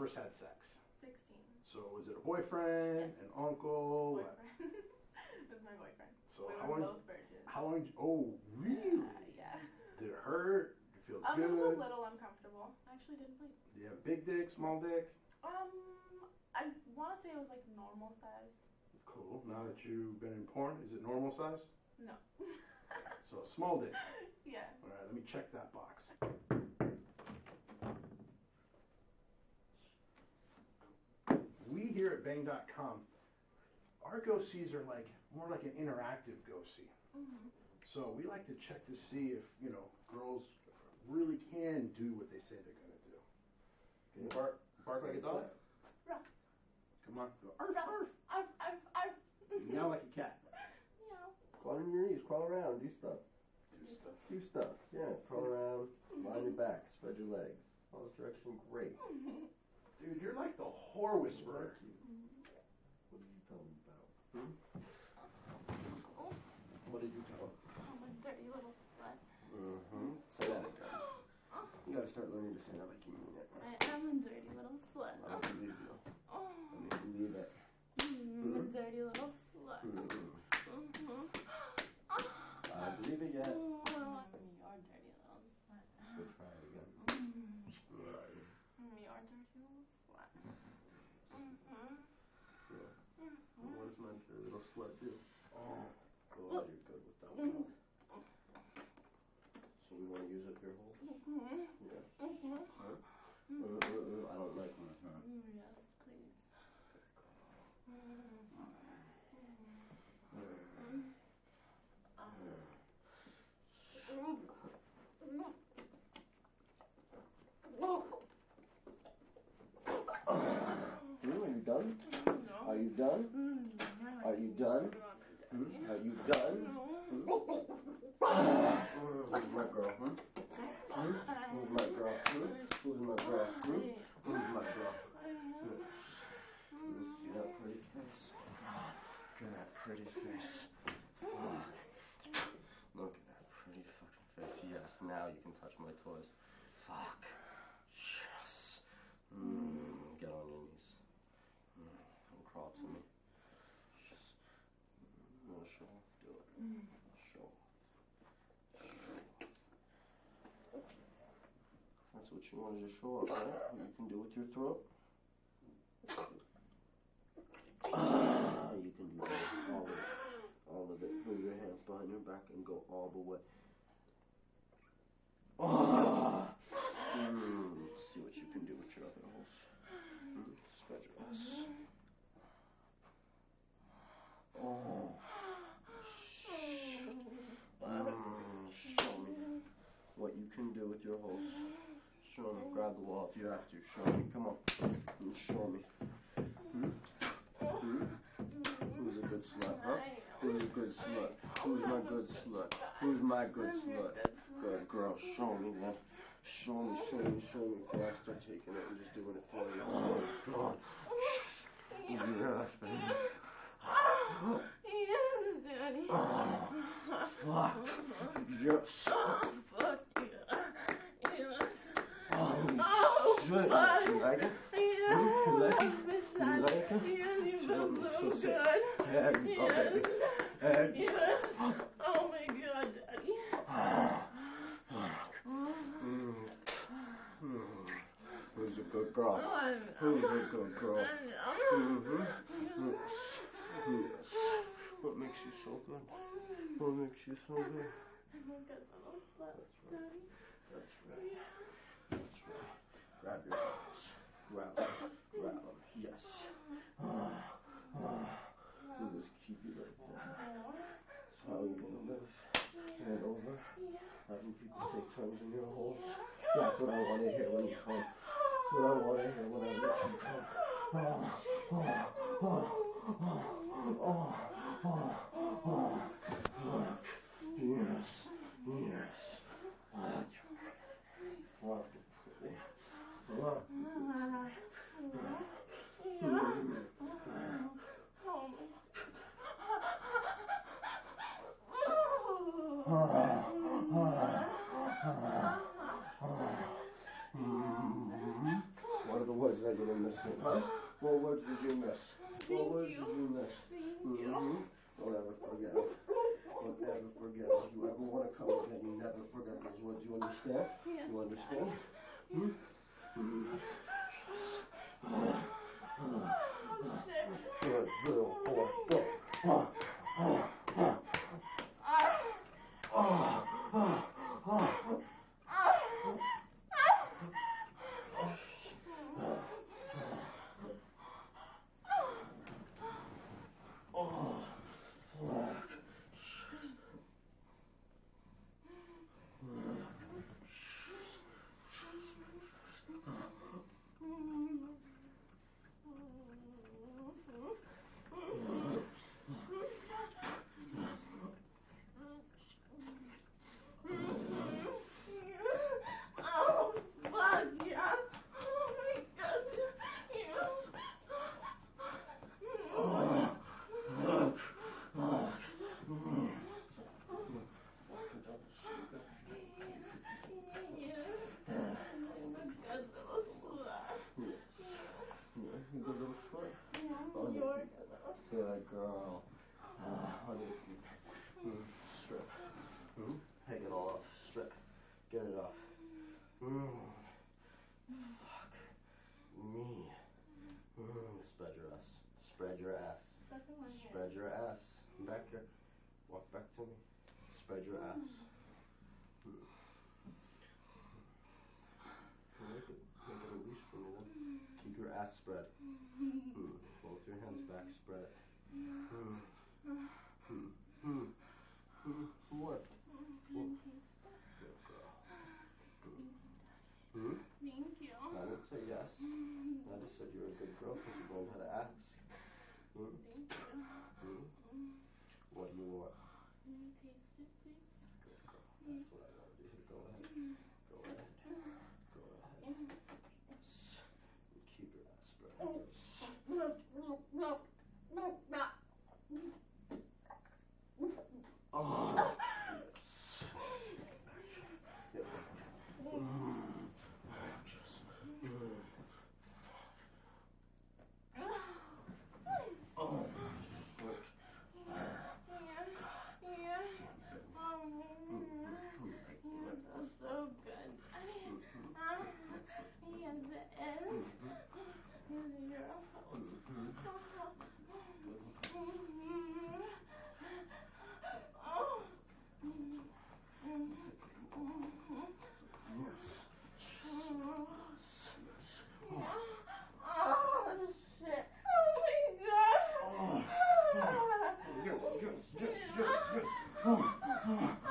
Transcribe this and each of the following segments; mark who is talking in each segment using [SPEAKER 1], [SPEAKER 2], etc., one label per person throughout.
[SPEAKER 1] first had sex?
[SPEAKER 2] 16.
[SPEAKER 1] So was it a boyfriend,
[SPEAKER 2] Yes.
[SPEAKER 1] an uncle?
[SPEAKER 2] Boyfriend. it was my boyfriend.
[SPEAKER 1] So
[SPEAKER 2] we
[SPEAKER 1] how
[SPEAKER 2] were
[SPEAKER 1] long-
[SPEAKER 2] both virgins.
[SPEAKER 1] How long? Oh, really?
[SPEAKER 2] Yeah.
[SPEAKER 1] Did it hurt? Did you feel
[SPEAKER 2] Um, it was a little uncomfortable. I actually didn't like.
[SPEAKER 1] Do you have big dick, small dick?
[SPEAKER 2] Um, I want to say it was like normal size.
[SPEAKER 1] Cool. Now that you've been in porn, is it normal size?
[SPEAKER 2] No.
[SPEAKER 1] So small dick.
[SPEAKER 2] yeah.
[SPEAKER 1] All right, let me check that box. We here at Bang.com, our go sees are like more like an interactive go see.
[SPEAKER 2] hmm
[SPEAKER 1] So we like to check to see if you know girls really can do what they say they're gonna do. Can you mm-hmm. bark, bark like a dog?
[SPEAKER 2] Ruff.
[SPEAKER 1] Come on, go arf
[SPEAKER 2] Ruff.
[SPEAKER 1] arf.
[SPEAKER 2] I've, I've, I've.
[SPEAKER 1] Meow like a cat.
[SPEAKER 2] Meow.
[SPEAKER 3] Crawl on your knees, crawl around, do stuff.
[SPEAKER 1] Do stuff.
[SPEAKER 3] Do stuff. Yeah, crawl around, mm-hmm. lie on your back, spread your legs. All this direction, great. Mm-hmm.
[SPEAKER 1] Dude, you're like the whore whisperer.
[SPEAKER 3] What did you tell him about? Hmm?
[SPEAKER 2] Oh,
[SPEAKER 3] What did you tell him?
[SPEAKER 2] I'm a dirty little slut.
[SPEAKER 3] Mm-hmm. Say that again. You gotta start learning to say that like you mean it.
[SPEAKER 2] I am a dirty little slut.
[SPEAKER 3] I don't believe you.
[SPEAKER 2] Oh,
[SPEAKER 3] I mean, believe it.
[SPEAKER 2] I'm a dirty little slut.
[SPEAKER 3] Mm-hmm.
[SPEAKER 2] Mhm.
[SPEAKER 3] I believe it yet.
[SPEAKER 2] Oh, you're a dirty little slut.
[SPEAKER 3] So try it again.
[SPEAKER 2] Mm,
[SPEAKER 3] Right.
[SPEAKER 2] You're a dirty little slut. Mhm.
[SPEAKER 3] Yeah.
[SPEAKER 2] Mhm.
[SPEAKER 3] What does my little do?
[SPEAKER 1] Oh,
[SPEAKER 3] Oh, you're good with that one. So you want to use up your holes?
[SPEAKER 2] Mhm.
[SPEAKER 3] Yeah.
[SPEAKER 2] Mhm.
[SPEAKER 3] Huh? Uh, uh, uh, I don't like my huh?
[SPEAKER 2] Mm, Yes, please. Mm.
[SPEAKER 3] Hmm, Are you done?
[SPEAKER 2] No.
[SPEAKER 3] Are you done? You done? Hmm? Are you done?
[SPEAKER 2] No.
[SPEAKER 3] Who's my girl? Hmm? Hmm? Who's my girl? Hmm? Who's my girl? Hmm? Who's my girl? Let me see that pretty face. Look at that pretty face. Fuck. Look at that pretty fucking face. Yes, now you can touch my toys. Fuck. Yes. Mm, get on your knees. Mm, and crawl to me. Just. Mm, no, show off. Show off. That's what you wanted to show off, right? What you can do with your throat? You can do. All of it. All of it. Put your hands behind your back and go all the way. Ah. Mm, see what you can do with your other holes. Mm, spread your ass. Oh. Mm, show me what you can do with your holes. Show me. Grab the wall if you have to. Show me. Come on. Show me. Hmm? Hmm? Who's a good slut, huh? Who's a good slut? Who's my good slut? Who's my good slut? Good girl, show me, man. Show me, show me, show me before I start taking it and just doing it for you. Oh, God. Yes. Yes, baby.
[SPEAKER 2] Yes, Daddy.
[SPEAKER 3] Fuck. Yes.
[SPEAKER 2] Fuck yeah. Yes.
[SPEAKER 3] Oh,
[SPEAKER 2] Oh, fuck.
[SPEAKER 3] You like it? You like it? You
[SPEAKER 2] Daddy.
[SPEAKER 3] like it?
[SPEAKER 2] You
[SPEAKER 3] So-
[SPEAKER 2] feel
[SPEAKER 3] so
[SPEAKER 2] so good.
[SPEAKER 3] Hey, oh, baby.
[SPEAKER 2] Yes. Oh my god, Daddy.
[SPEAKER 3] Mm. Mm. Who's a good girl?
[SPEAKER 2] Oh,
[SPEAKER 3] Who's a good girl? Mm-hmm. Yes. What makes you so good? What makes you so good?
[SPEAKER 2] I'm a little slut,
[SPEAKER 3] That's right.
[SPEAKER 2] Daddy.
[SPEAKER 3] That's right. That's right. Grab your hands. Grab them. Grab them. Yes. Ah, ah. We'll just keep you right there. That's how you're gonna live. Head over. Having people take turns in your holes. That's what I want to hear when you come. That's what I want to hear when I let you come. Ah, ah, ah, ah, ah, ah, ah. Yes. Yes. Fuck you pretty. Fuck you pretty. Fuck What the words words are huh? What words did you miss? What words
[SPEAKER 2] you.
[SPEAKER 3] did you miss?
[SPEAKER 2] Thank you.
[SPEAKER 3] Mhm. Don't ever forget them. Don't ever forget them. If you ever want to come again, you never forget those words. You understand?
[SPEAKER 2] Yes.
[SPEAKER 3] You understand? Hmm? Hmm.
[SPEAKER 2] Oh, shit.
[SPEAKER 3] Good little boy. Go. Ah, ah, ah.
[SPEAKER 2] Ah.
[SPEAKER 3] Ah, ah, ah. Oh, fuck.
[SPEAKER 2] Oh, fuck yeah. Oh my god.
[SPEAKER 3] Fuck. Fuck. Yeah, you good little squirt. Good girl. Ah, honey. Mm, strip. Mm, take it all off. Strip. Get it off. Mm. Fuck. Me. Mm, spread your ass. Spread your ass. Spread your ass. Back here. Walk back to me. Spread your ass. Mm. Make it, make it a leash for me then. Keep your ass spread. Mm. Both your hands back spread. What? Good girl. Mm.
[SPEAKER 2] Thank you.
[SPEAKER 3] I didn't say yes. I just said you're a good girl because you learned how to ask. Mm.
[SPEAKER 2] Thank you.
[SPEAKER 3] Mm. What do you want?
[SPEAKER 2] Can you taste it, please?
[SPEAKER 3] Good girl. That's what I want to do. Go ahead. Go ahead. Go ahead. Yes. And keep your ass spread. Yes. Oh, yes. Yeah. Mm. Just, mm. Oh, good.
[SPEAKER 2] so good. Ah, and the end. And your Oh. Oh, shit. Oh, my God.
[SPEAKER 3] Yes, yes, yes, yes, yes. Oh, oh.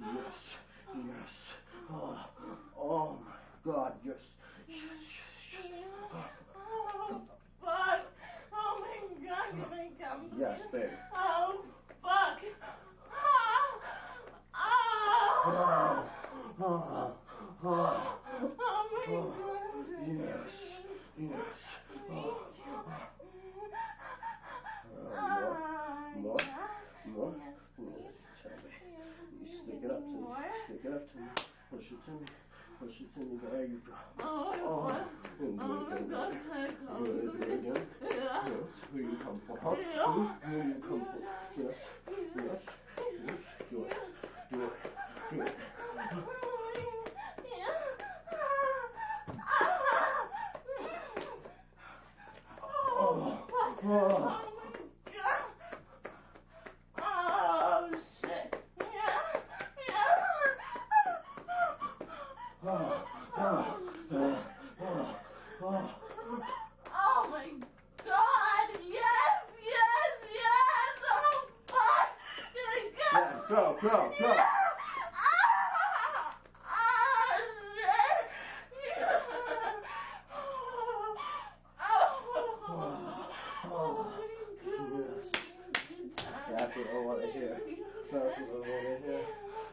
[SPEAKER 3] Yes, yes. Oh, oh my God, yes. Yes, yes, yes.
[SPEAKER 2] Oh, fuck. Oh my god, can I come?
[SPEAKER 3] Yes, oh, babe.
[SPEAKER 2] Oh, fuck. Ah. Ah.
[SPEAKER 3] Oh, oh, oh,
[SPEAKER 2] Oh my
[SPEAKER 3] oh.
[SPEAKER 2] god.
[SPEAKER 3] Yes, yes. Oh,
[SPEAKER 2] Ah,
[SPEAKER 3] more,
[SPEAKER 2] yeah.
[SPEAKER 3] more.
[SPEAKER 2] Yes, please.
[SPEAKER 3] Tell me. You
[SPEAKER 2] Yes,
[SPEAKER 3] stick it up to me.
[SPEAKER 2] more.
[SPEAKER 3] Stick it up to me. Push it to me. There you go.
[SPEAKER 2] Oh,
[SPEAKER 3] Oh,
[SPEAKER 2] fuck.
[SPEAKER 3] and
[SPEAKER 2] Oh
[SPEAKER 3] it
[SPEAKER 2] my
[SPEAKER 3] again. Yes, where you come from, huh? You come from? Yes, yes, yes. Do it, do it, do it. Oh. Oh, oh, oh, oh, oh. Oh
[SPEAKER 2] my god! Yes, yes, yes! Oh fuck! Can I go?
[SPEAKER 3] Yes, go. go, go, go. That's what I want to hear. That's what I want to hear.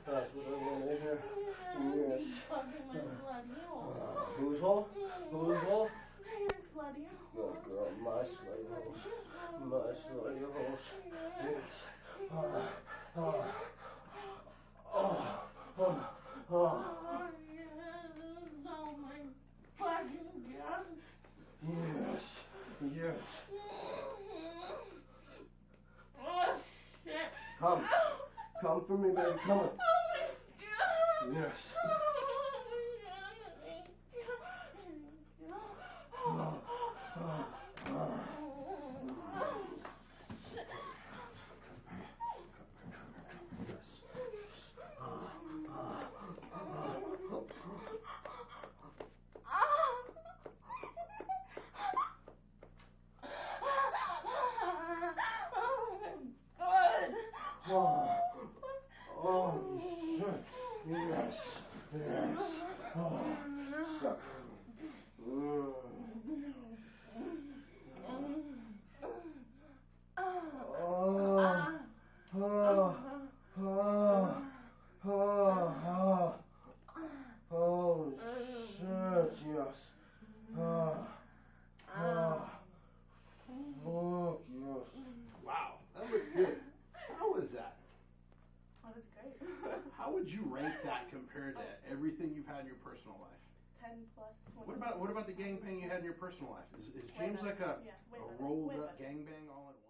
[SPEAKER 3] That's what I want to hear. Yes. Uh, whose hole? Whose hole? Oh, girl, my slutty holes. My slutty holes. Yes. Ah, ah. Oh, oh, oh. Yes. Yes. Oh, shit. Come. Come for me, baby. Come on. Oh yes. Ah, ah, ah. Oh, oh, shit. Yes. Yes. Oh, suck. Mm. Oh, oh, oh, oh, oh. Holy shit, yes. Ah, ah. Fuck, yes.
[SPEAKER 1] Wow, that was good. How was that?
[SPEAKER 2] That was great.
[SPEAKER 1] How would you rank that compared to everything you've had in your personal life?
[SPEAKER 2] 10 plus.
[SPEAKER 1] What about what about the gangbang you had in your personal life? Is, is James like a,
[SPEAKER 2] Yeah,
[SPEAKER 1] a rolled up gangbang all at once?